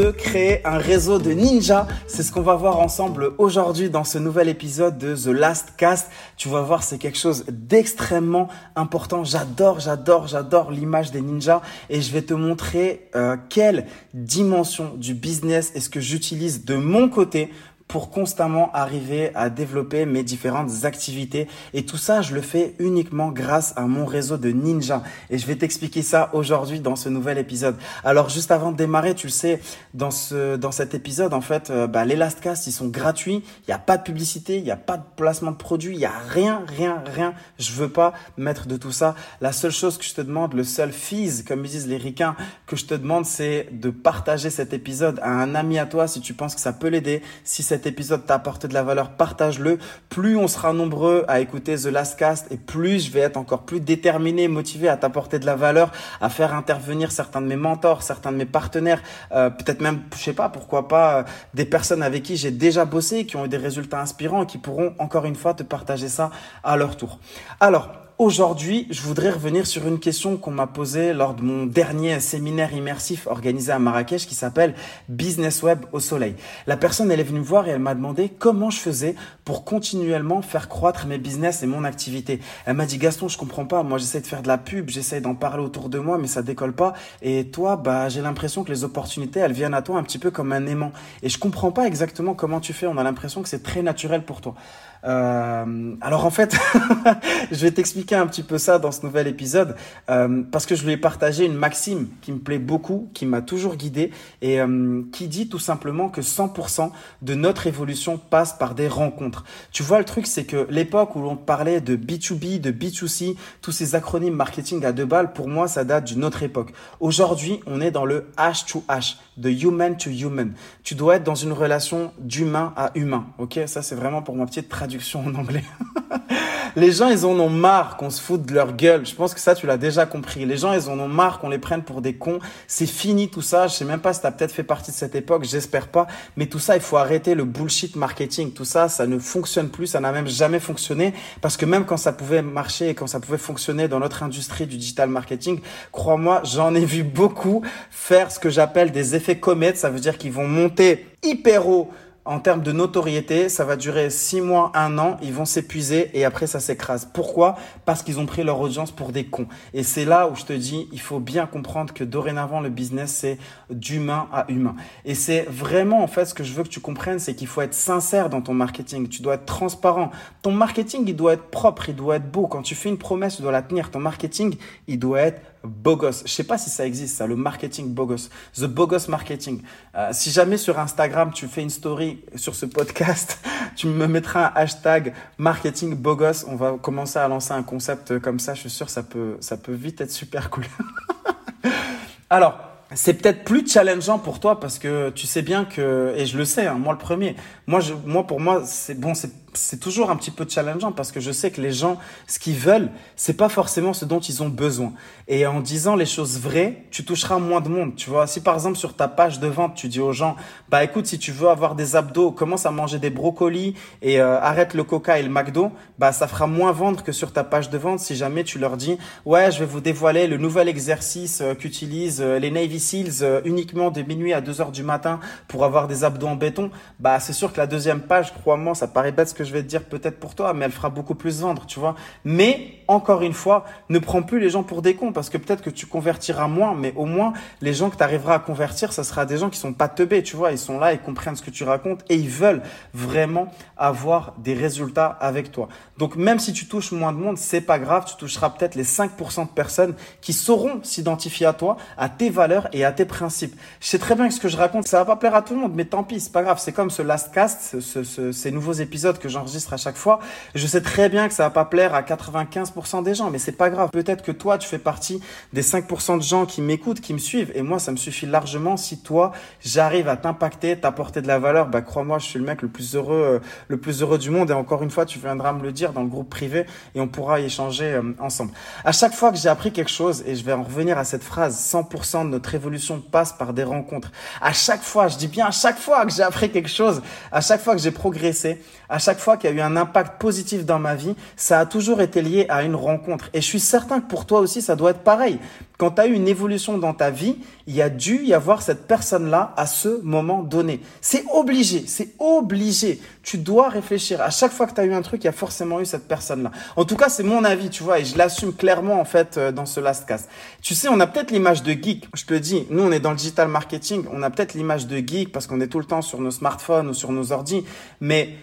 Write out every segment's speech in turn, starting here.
créer un réseau de ninjas. C'est ce qu'on va voir ensemble aujourd'hui dans ce nouvel épisode de The Last Cast. Tu vas voir, c'est quelque chose d'extrêmement important. J'adore, j'adore, j'adore l'image des ninjas et je vais te montrer euh, quelle dimension du business est-ce que j'utilise de mon côté pour constamment arriver à développer mes différentes activités. Et tout ça, je le fais uniquement grâce à mon réseau de ninja. Et je vais t'expliquer ça aujourd'hui dans ce nouvel épisode. Alors, juste avant de démarrer, tu le sais, dans ce, dans cet épisode, en fait, euh, bah, les Lastcast, ils sont gratuits. Il n'y a pas de publicité, il n'y a pas de placement de produits, il n'y a rien, rien, rien. Je veux pas mettre de tout ça. La seule chose que je te demande, le seul fees, comme disent les ricains, que je te demande, c'est de partager cet épisode à un ami à toi si tu penses que ça peut l'aider. Si cet épisode t'a apporté de la valeur, partage-le. Plus on sera nombreux à écouter The Last Cast et plus je vais être encore plus déterminé, motivé à t'apporter de la valeur, à faire intervenir certains de mes mentors, certains de mes partenaires, euh, peut-être même, je sais pas, pourquoi pas, euh, des personnes avec qui j'ai déjà bossé, qui ont eu des résultats inspirants et qui pourront encore une fois te partager ça à leur tour. Alors, Aujourd'hui, je voudrais revenir sur une question qu'on m'a posée lors de mon dernier séminaire immersif organisé à Marrakech qui s'appelle Business Web au soleil. La personne, elle est venue me voir et elle m'a demandé comment je faisais pour continuellement faire croître mes business et mon activité. Elle m'a dit Gaston, je comprends pas. Moi, j'essaie de faire de la pub, j'essaie d'en parler autour de moi, mais ça décolle pas. Et toi, bah, j'ai l'impression que les opportunités, elles viennent à toi un petit peu comme un aimant. Et je comprends pas exactement comment tu fais. On a l'impression que c'est très naturel pour toi. Euh, alors en fait, je vais t'expliquer un petit peu ça dans ce nouvel épisode euh, parce que je lui ai partagé une maxime qui me plaît beaucoup, qui m'a toujours guidé et euh, qui dit tout simplement que 100% de notre évolution passe par des rencontres. Tu vois, le truc, c'est que l'époque où l'on parlait de B2B, de B2C, tous ces acronymes marketing à deux balles, pour moi, ça date d'une autre époque. Aujourd'hui, on est dans le H to H, de human to human. Tu dois être dans une relation d'humain à humain. Ok, ça c'est vraiment pour ma petite traduction en anglais. les gens, ils en ont marre qu'on se foute de leur gueule. Je pense que ça, tu l'as déjà compris. Les gens, ils en ont marre qu'on les prenne pour des cons. C'est fini tout ça. Je sais même pas si tu as peut-être fait partie de cette époque. J'espère pas. Mais tout ça, il faut arrêter le bullshit marketing. Tout ça, ça ne fonctionne plus. Ça n'a même jamais fonctionné. Parce que même quand ça pouvait marcher et quand ça pouvait fonctionner dans notre industrie du digital marketing, crois-moi, j'en ai vu beaucoup faire ce que j'appelle des effets comètes. Ça veut dire qu'ils vont monter hyper haut en termes de notoriété, ça va durer six mois, un an, ils vont s'épuiser et après ça s'écrase. Pourquoi? Parce qu'ils ont pris leur audience pour des cons. Et c'est là où je te dis, il faut bien comprendre que dorénavant le business c'est d'humain à humain. Et c'est vraiment en fait ce que je veux que tu comprennes, c'est qu'il faut être sincère dans ton marketing. Tu dois être transparent. Ton marketing il doit être propre, il doit être beau. Quand tu fais une promesse, tu dois la tenir. Ton marketing il doit être Bogos. Je sais pas si ça existe, ça, le marketing Bogos. The Bogos Marketing. Euh, si jamais sur Instagram, tu fais une story sur ce podcast, tu me mettras un hashtag marketing Bogos. On va commencer à lancer un concept comme ça. Je suis sûr, ça peut, ça peut vite être super cool. Alors, c'est peut-être plus challengeant pour toi parce que tu sais bien que, et je le sais, hein, moi le premier, moi, je, moi pour moi, c'est bon, c'est c'est toujours un petit peu challengeant parce que je sais que les gens, ce qu'ils veulent, c'est pas forcément ce dont ils ont besoin. Et en disant les choses vraies, tu toucheras moins de monde. Tu vois, si par exemple sur ta page de vente, tu dis aux gens, bah écoute, si tu veux avoir des abdos, commence à manger des brocolis et euh, arrête le coca et le McDo, bah ça fera moins vendre que sur ta page de vente si jamais tu leur dis, ouais, je vais vous dévoiler le nouvel exercice euh, qu'utilisent euh, les Navy Seals uniquement de minuit à 2 heures du matin pour avoir des abdos en béton. Bah c'est sûr que la deuxième page, crois-moi, ça paraît bête ce que je vais te dire peut-être pour toi, mais elle fera beaucoup plus vendre, tu vois. Mais encore une fois, ne prends plus les gens pour des cons parce que peut-être que tu convertiras moins, mais au moins les gens que tu arriveras à convertir, ça sera des gens qui sont pas teubés, tu vois. Ils sont là, ils comprennent ce que tu racontes et ils veulent vraiment avoir des résultats avec toi. Donc même si tu touches moins de monde, c'est pas grave, tu toucheras peut-être les 5% de personnes qui sauront s'identifier à toi, à tes valeurs et à tes principes. Je sais très bien que ce que je raconte, ça va pas plaire à tout le monde, mais tant pis, c'est pas grave. C'est comme ce last cast, ces nouveaux épisodes que j'enregistre à chaque fois. Je sais très bien que ça va pas plaire à 95% des gens, mais c'est pas grave. Peut-être que toi, tu fais partie des 5% de gens qui m'écoutent, qui me suivent, et moi, ça me suffit largement si toi, j'arrive à t'impacter, t'apporter de la valeur. Bah crois-moi, je suis le mec le plus heureux, euh, le plus heureux du monde. Et encore une fois, tu viendras me le dire dans le groupe privé et on pourra y échanger euh, ensemble. À chaque fois que j'ai appris quelque chose, et je vais en revenir à cette phrase, 100% de notre évolution passe par des rencontres. À chaque fois, je dis bien à chaque fois que j'ai appris quelque chose, à chaque fois que j'ai progressé, à chaque fois fois qu'il a eu un impact positif dans ma vie, ça a toujours été lié à une rencontre. Et je suis certain que pour toi aussi, ça doit être pareil. Quand tu as eu une évolution dans ta vie, il y a dû y avoir cette personne-là à ce moment donné. C'est obligé, c'est obligé. Tu dois réfléchir. À chaque fois que tu as eu un truc, il y a forcément eu cette personne-là. En tout cas, c'est mon avis, tu vois, et je l'assume clairement en fait euh, dans ce last cast. Tu sais, on a peut-être l'image de geek. Je te dis, nous, on est dans le digital marketing, on a peut-être l'image de geek parce qu'on est tout le temps sur nos smartphones ou sur nos ordi, mais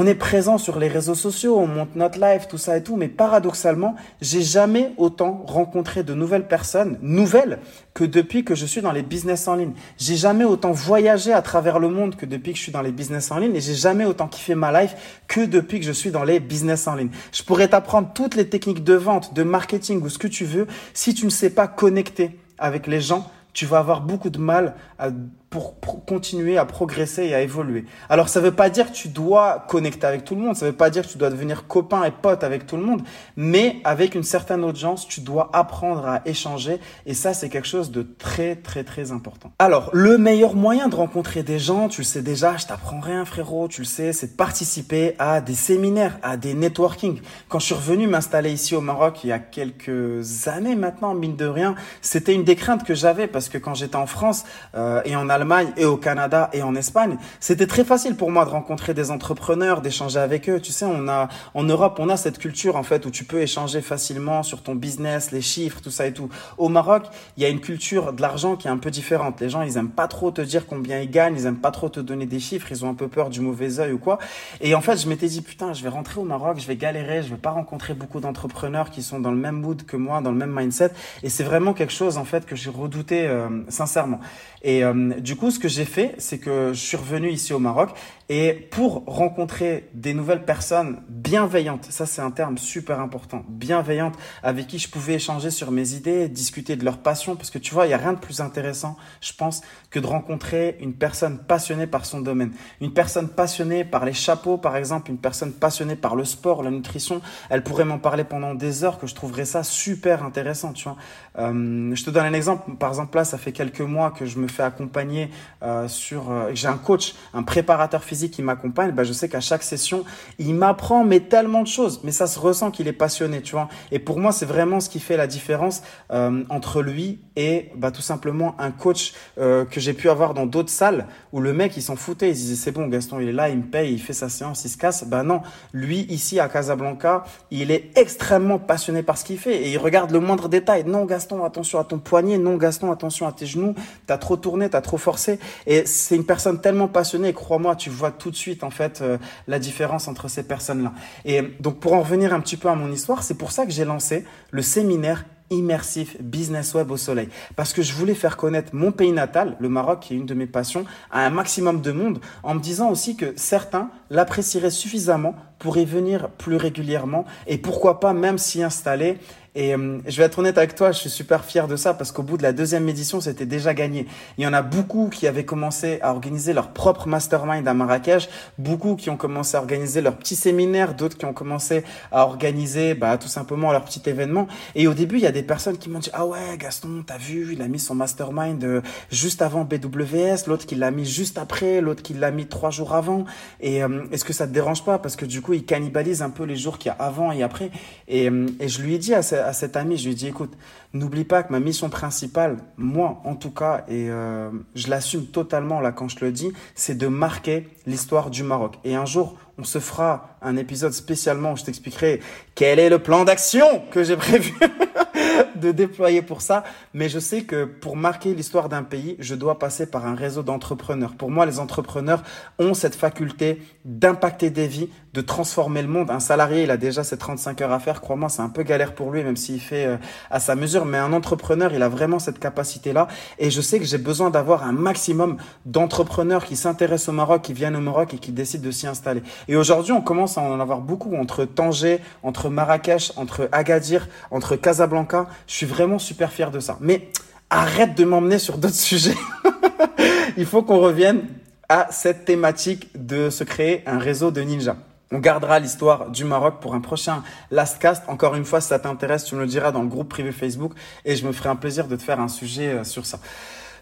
on est présent sur les réseaux sociaux, on monte notre live, tout ça et tout, mais paradoxalement, j'ai jamais autant rencontré de nouvelles personnes, nouvelles, que depuis que je suis dans les business en ligne. J'ai jamais autant voyagé à travers le monde que depuis que je suis dans les business en ligne et j'ai jamais autant kiffé ma life que depuis que je suis dans les business en ligne. Je pourrais t'apprendre toutes les techniques de vente, de marketing ou ce que tu veux. Si tu ne sais pas connecter avec les gens, tu vas avoir beaucoup de mal à pour, continuer à progresser et à évoluer. Alors ça veut pas dire que tu dois connecter avec tout le monde, ça veut pas dire que tu dois devenir copain et pote avec tout le monde, mais avec une certaine audience, tu dois apprendre à échanger et ça c'est quelque chose de très très très important. Alors le meilleur moyen de rencontrer des gens, tu le sais déjà, je t'apprends rien frérot, tu le sais, c'est de participer à des séminaires, à des networking. Quand je suis revenu m'installer ici au Maroc il y a quelques années maintenant, mine de rien, c'était une des craintes que j'avais parce que quand j'étais en France euh, et en Allemagne et au Canada et en Espagne, c'était très facile pour moi de rencontrer des entrepreneurs, d'échanger avec eux. Tu sais, on a en Europe, on a cette culture en fait où tu peux échanger facilement sur ton business, les chiffres, tout ça et tout. Au Maroc, il y a une culture de l'argent qui est un peu différente. Les gens, ils aiment pas trop te dire combien ils gagnent, ils aiment pas trop te donner des chiffres, ils ont un peu peur du mauvais œil ou quoi. Et en fait, je m'étais dit putain, je vais rentrer au Maroc, je vais galérer, je vais pas rencontrer beaucoup d'entrepreneurs qui sont dans le même mood que moi, dans le même mindset. Et c'est vraiment quelque chose en fait que j'ai redouté euh, sincèrement. Et euh, du coup, ce que j'ai fait, c'est que je suis revenu ici au Maroc et pour rencontrer des nouvelles personnes bienveillantes, ça c'est un terme super important, bienveillantes, avec qui je pouvais échanger sur mes idées, discuter de leur passion, parce que tu vois, il y a rien de plus intéressant, je pense, que de rencontrer une personne passionnée par son domaine, une personne passionnée par les chapeaux, par exemple, une personne passionnée par le sport, la nutrition. Elle pourrait m'en parler pendant des heures, que je trouverais ça super intéressant, tu vois. Euh, je te donne un exemple. Par exemple, là, ça fait quelques mois que je me fais accompagner euh, sur. Euh, j'ai un coach, un préparateur physique qui m'accompagne, bah, je sais qu'à chaque session, il m'apprend tellement de choses, mais ça se ressent qu'il est passionné, tu vois. Et pour moi, c'est vraiment ce qui fait la différence euh, entre lui et bah, tout simplement un coach euh, que j'ai pu avoir dans d'autres salles où le mec, il s'en foutait, il disait c'est bon, Gaston, il est là, il me paye, il fait sa séance, il se casse. Bah non, lui ici à Casablanca, il est extrêmement passionné par ce qu'il fait et il regarde le moindre détail. Non, Gaston, attention à ton poignet. Non, Gaston, attention à tes genoux. T'as trop tourné, t'as trop forcé. Et c'est une personne tellement passionnée. Crois-moi, tu vois tout de suite en fait euh, la différence entre ces personnes-là. Et donc pour en revenir un petit peu à mon histoire, c'est pour ça que j'ai lancé le séminaire immersif business web au soleil. Parce que je voulais faire connaître mon pays natal, le Maroc qui est une de mes passions, à un maximum de monde en me disant aussi que certains l'apprécieraient suffisamment pour y venir plus régulièrement et pourquoi pas même s'y installer et euh, je vais être honnête avec toi, je suis super fier de ça parce qu'au bout de la deuxième édition, c'était déjà gagné. Il y en a beaucoup qui avaient commencé à organiser leur propre mastermind à Marrakech, beaucoup qui ont commencé à organiser leur petit séminaire, d'autres qui ont commencé à organiser bah, tout simplement leur petit événement. Et au début, il y a des personnes qui m'ont dit ah ouais Gaston, t'as vu, il a mis son mastermind euh, juste avant BWS, l'autre qui l'a mis juste après, l'autre qui l'a mis trois jours avant. Et euh, est-ce que ça te dérange pas? Parce que du coup, il cannibalise un peu les jours qu'il y a avant et après. Et, et je lui ai dit à cet ami, je lui dit, écoute, n'oublie pas que ma mission principale, moi en tout cas, et euh, je l'assume totalement là quand je le dis, c'est de marquer l'histoire du Maroc. Et un jour, on se fera un épisode spécialement où je t'expliquerai quel est le plan d'action que j'ai prévu de déployer pour ça. Mais je sais que pour marquer l'histoire d'un pays, je dois passer par un réseau d'entrepreneurs. Pour moi, les entrepreneurs ont cette faculté d'impacter des vies, de transformer le monde. Un salarié, il a déjà ses 35 heures à faire. Crois-moi, c'est un peu galère pour lui, même s'il fait euh, à sa mesure. Mais un entrepreneur, il a vraiment cette capacité-là. Et je sais que j'ai besoin d'avoir un maximum d'entrepreneurs qui s'intéressent au Maroc, qui viennent au Maroc et qui décident de s'y installer. Et aujourd'hui, on commence à en avoir beaucoup entre Tanger, entre Marrakech, entre Agadir, entre Casablanca. Je suis vraiment super fier de ça. Mais arrête de m'emmener sur d'autres sujets. Il faut qu'on revienne à cette thématique de se créer un réseau de ninjas. On gardera l'histoire du Maroc pour un prochain Last Cast. Encore une fois, si ça t'intéresse, tu me le diras dans le groupe privé Facebook et je me ferai un plaisir de te faire un sujet euh, sur ça.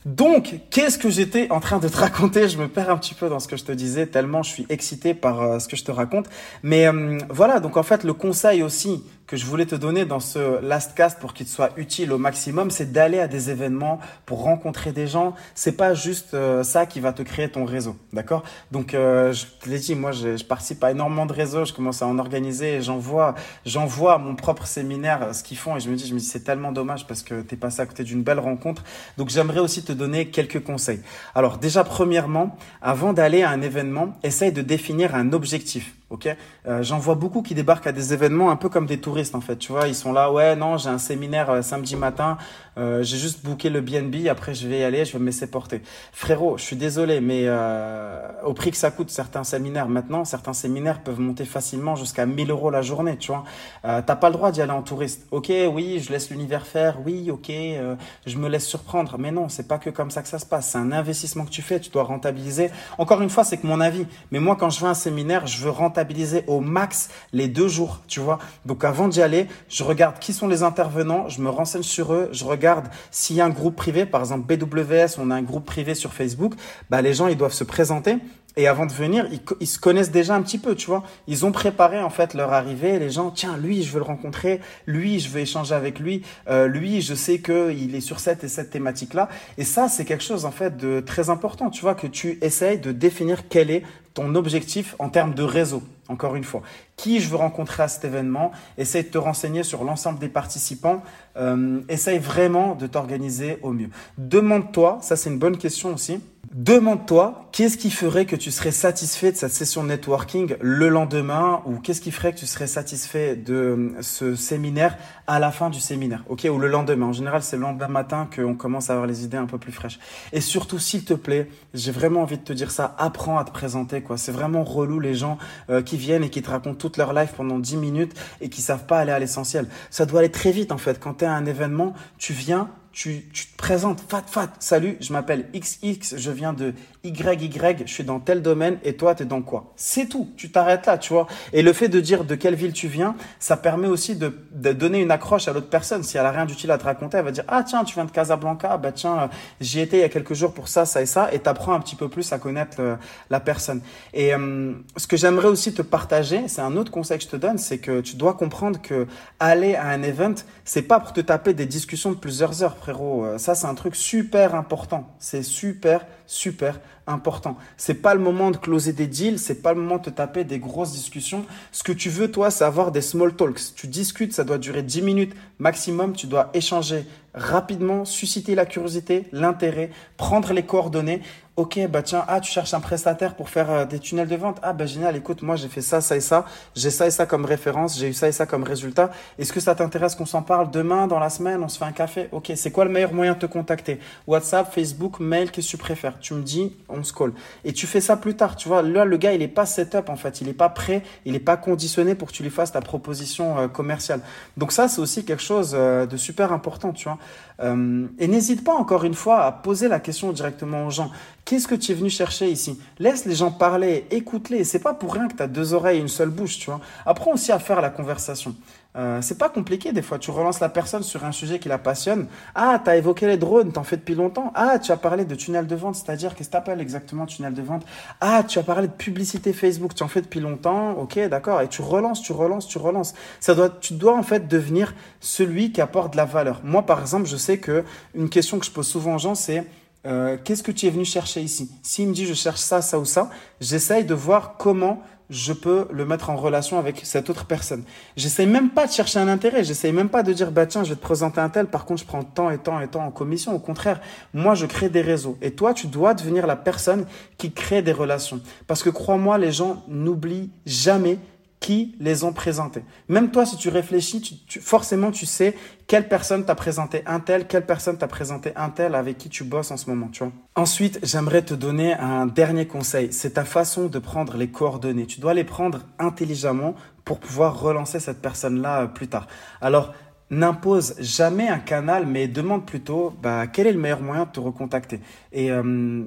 Donc, qu'est-ce que j'étais en train de te raconter? Je me perds un petit peu dans ce que je te disais, tellement je suis excité par euh, ce que je te raconte. Mais euh, voilà, donc en fait, le conseil aussi que je voulais te donner dans ce last cast pour qu'il te soit utile au maximum, c'est d'aller à des événements pour rencontrer des gens. C'est pas juste euh, ça qui va te créer ton réseau, d'accord? Donc euh, je te l'ai dit, moi je, je, participe à énormément de réseaux, je commence à en organiser et j'en vois, j'en vois à mon propre séminaire ce qu'ils font et je me dis, je me dis c'est tellement dommage parce que t'es passé à côté d'une belle rencontre. Donc j'aimerais aussi te donner quelques conseils. Alors déjà premièrement, avant d'aller à un événement, essaye de définir un objectif. Ok, euh, j'en vois beaucoup qui débarquent à des événements un peu comme des touristes en fait. Tu vois, ils sont là, ouais, non, j'ai un séminaire euh, samedi matin, euh, j'ai juste booké le BNB, après je vais y aller, je vais me laisser porter. Frérot, je suis désolé, mais euh, au prix que ça coûte certains séminaires maintenant, certains séminaires peuvent monter facilement jusqu'à 1000 euros la journée. Tu vois, euh, t'as pas le droit d'y aller en touriste. Ok, oui, je laisse l'univers faire. Oui, ok, euh, je me laisse surprendre. Mais non, c'est pas que comme ça que ça se passe. C'est un investissement que tu fais, tu dois rentabiliser. Encore une fois, c'est que mon avis. Mais moi, quand je vais à un séminaire, je veux rentabiliser au max les deux jours, tu vois. Donc avant d'y aller, je regarde qui sont les intervenants, je me renseigne sur eux, je regarde s'il y a un groupe privé, par exemple BWS, on a un groupe privé sur Facebook, bah les gens ils doivent se présenter et avant de venir, ils, se connaissent déjà un petit peu, tu vois. Ils ont préparé en fait leur arrivée. Les gens, tiens, lui, je veux le rencontrer. Lui, je veux échanger avec lui. Euh, lui, je sais que il est sur cette et cette thématique-là. Et ça, c'est quelque chose en fait de très important, tu vois, que tu essayes de définir quel est ton objectif en termes de réseau. Encore une fois, qui je veux rencontrer à cet événement, essaye de te renseigner sur l'ensemble des participants, euh, essaye vraiment de t'organiser au mieux. Demande-toi, ça c'est une bonne question aussi, demande-toi qu'est-ce qui ferait que tu serais satisfait de cette session de networking le lendemain ou qu'est-ce qui ferait que tu serais satisfait de ce séminaire à la fin du séminaire, ok, ou le lendemain? En général, c'est le lendemain matin qu'on commence à avoir les idées un peu plus fraîches. Et surtout, s'il te plaît, j'ai vraiment envie de te dire ça, apprends à te présenter, quoi. C'est vraiment relou les gens euh, qui viennent et qui te racontent toute leur life pendant 10 minutes et qui savent pas aller à l'essentiel. Ça doit aller très vite, en fait. Quand tu es à un événement, tu viens, tu, tu, te présentes, fat, fat, salut, je m'appelle XX, je viens de YY, je suis dans tel domaine et toi, tu es dans quoi? C'est tout, tu t'arrêtes là, tu vois. Et le fait de dire de quelle ville tu viens, ça permet aussi de, de donner une accroche à l'autre personne. Si elle a rien d'utile à te raconter, elle va dire, ah tiens, tu viens de Casablanca, bah tiens, j'y étais il y a quelques jours pour ça, ça et ça, et t'apprends un petit peu plus à connaître le, la personne. Et euh, ce que j'aimerais aussi te partager, c'est un autre conseil que je te donne, c'est que tu dois comprendre que aller à un event, c'est pas pour te taper des discussions de plusieurs heures frérot. Euh, ça, c'est un truc super important. C'est super, super important. C'est pas le moment de closer des deals, c'est pas le moment de taper des grosses discussions. Ce que tu veux, toi, c'est avoir des small talks. Tu discutes, ça doit durer 10 minutes maximum. Tu dois échanger rapidement, susciter la curiosité, l'intérêt, prendre les coordonnées Ok, bah tiens, ah, tu cherches un prestataire pour faire euh, des tunnels de vente. Ah, bah génial, écoute, moi j'ai fait ça, ça et ça. J'ai ça et ça comme référence, j'ai eu ça et ça comme résultat. Est-ce que ça t'intéresse qu'on s'en parle demain, dans la semaine, on se fait un café? Ok, c'est quoi le meilleur moyen de te contacter? WhatsApp, Facebook, mail, qu'est-ce que tu préfères? Tu me dis, on se colle. Et tu fais ça plus tard, tu vois. Là, le gars, il est pas set-up en fait, il est pas prêt, il est pas conditionné pour que tu lui fasses ta proposition euh, commerciale. Donc ça, c'est aussi quelque chose euh, de super important, tu vois. Euh, et n'hésite pas encore une fois à poser la question directement aux gens. Qu'est-ce que tu es venu chercher ici? Laisse les gens parler, écoute-les. C'est pas pour rien que tu as deux oreilles et une seule bouche, tu vois. Apprends aussi à faire la conversation. Euh, c'est pas compliqué des fois. Tu relances la personne sur un sujet qui la passionne. Ah, tu as évoqué les drones, t'en fais depuis longtemps. Ah, tu as parlé de tunnel de vente, c'est-à-dire qu'est-ce que t'appelles exactement tunnel de vente? Ah, tu as parlé de publicité Facebook, tu en fais depuis longtemps. Ok, d'accord. Et tu relances, tu relances, tu relances. Ça doit, tu dois en fait devenir celui qui apporte de la valeur. Moi, par exemple, je sais que une question que je pose souvent aux gens, c'est euh, qu'est-ce que tu es venu chercher ici? S'il me dit je cherche ça, ça ou ça, j'essaye de voir comment je peux le mettre en relation avec cette autre personne. J'essaye même pas de chercher un intérêt, j'essaye même pas de dire bah tiens, je vais te présenter un tel, par contre je prends tant et tant et tant en commission. Au contraire, moi je crée des réseaux et toi tu dois devenir la personne qui crée des relations. Parce que crois-moi, les gens n'oublient jamais qui les ont présentés. Même toi, si tu réfléchis, forcément, tu sais quelle personne t'a présenté un tel, quelle personne t'a présenté un tel avec qui tu bosses en ce moment, tu vois. Ensuite, j'aimerais te donner un dernier conseil. C'est ta façon de prendre les coordonnées. Tu dois les prendre intelligemment pour pouvoir relancer cette personne-là euh, plus tard. Alors, n'impose jamais un canal, mais demande plutôt bah, quel est le meilleur moyen de te recontacter? Et euh,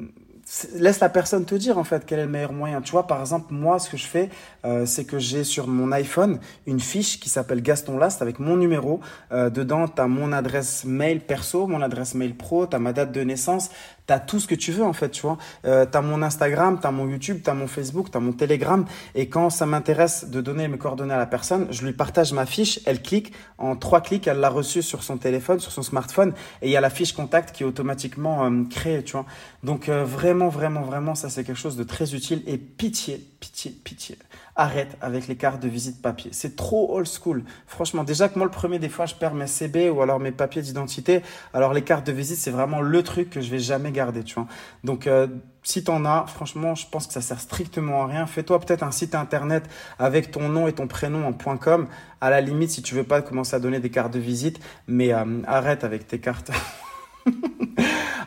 laisse la personne te dire en fait quel est le meilleur moyen. Tu vois, par exemple, moi, ce que je fais, euh, c'est que j'ai sur mon iPhone une fiche qui s'appelle Gaston Last avec mon numéro. Euh, dedans, tu as mon adresse mail perso, mon adresse mail pro, tu as ma date de naissance, tu as tout ce que tu veux en fait, tu vois. Euh, tu as mon Instagram, tu as mon YouTube, tu as mon Facebook, tu as mon Telegram. Et quand ça m'intéresse de donner mes coordonnées à la personne, je lui partage ma fiche, elle clique, en trois clics, elle l'a reçue sur son téléphone, sur son smartphone, et il y a la fiche contact qui est automatiquement euh, créée, tu vois. Donc euh, vraiment, vraiment, vraiment, ça c'est quelque chose de très utile. Et pitié, pitié, pitié arrête avec les cartes de visite papier. C'est trop old school. Franchement, déjà que moi, le premier, des fois, je perds mes CB ou alors mes papiers d'identité. Alors, les cartes de visite, c'est vraiment le truc que je vais jamais garder, tu vois. Donc, euh, si tu en as, franchement, je pense que ça sert strictement à rien. Fais-toi peut-être un site internet avec ton nom et ton prénom en .com. À la limite, si tu veux pas commencer à donner des cartes de visite, mais euh, arrête avec tes cartes.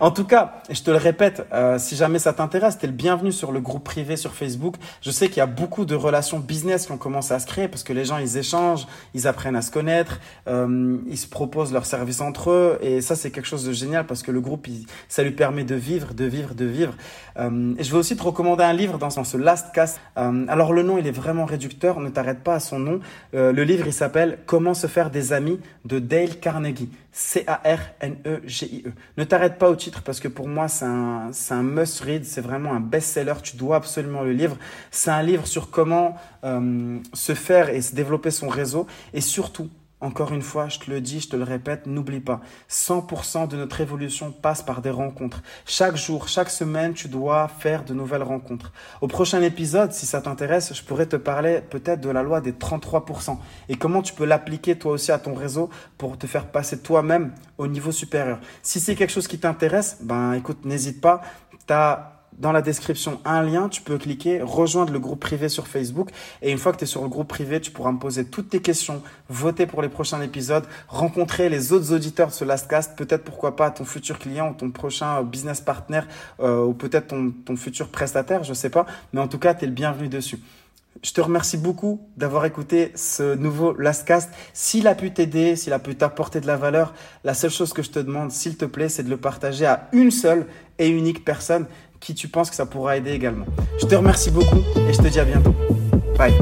En tout cas, je te le répète, euh, si jamais ça t'intéresse, tu es le bienvenu sur le groupe privé sur Facebook. Je sais qu'il y a beaucoup de relations business qui ont commencé à se créer parce que les gens, ils échangent, ils apprennent à se connaître, euh, ils se proposent leurs services entre eux. Et ça, c'est quelque chose de génial parce que le groupe, ça lui permet de vivre, de vivre, de vivre. Euh, et je vais aussi te recommander un livre dans ce Last Cast. alors le nom, il est vraiment réducteur, ne t'arrête pas à son nom. le livre, il s'appelle Comment se faire des amis de Dale Carnegie. C-A-R-N-E-G-I-E. -E. Ne t'arrête pas au titre parce que pour moi, c'est un, un must-read, c'est vraiment un best-seller, tu dois absolument le lire. C'est un livre sur comment euh, se faire et se développer son réseau et surtout, encore une fois, je te le dis, je te le répète, n'oublie pas, 100% de notre évolution passe par des rencontres. Chaque jour, chaque semaine, tu dois faire de nouvelles rencontres. Au prochain épisode, si ça t'intéresse, je pourrais te parler peut-être de la loi des 33% et comment tu peux l'appliquer toi aussi à ton réseau pour te faire passer toi-même au niveau supérieur. Si c'est quelque chose qui t'intéresse, ben écoute, n'hésite pas. Tu as dans la description un lien, tu peux cliquer, rejoindre le groupe privé sur Facebook. Et une fois que tu es sur le groupe privé, tu pourras me poser toutes tes questions, voter pour les prochains épisodes, rencontrer les autres auditeurs de ce Lastcast, peut-être pourquoi pas ton futur client ou ton prochain business partner euh, ou peut-être ton, futur prestataire, je sais pas. Mais en tout cas, tu es le bienvenu dessus. Je te remercie beaucoup d'avoir écouté ce nouveau Lastcast. S'il a pu t'aider, s'il a pu t'apporter de la valeur, la seule chose que je te demande, s'il te plaît, c'est de le partager à une seule et unique personne qui tu penses que ça pourra aider également. Je te remercie beaucoup et je te dis à bientôt. Bye.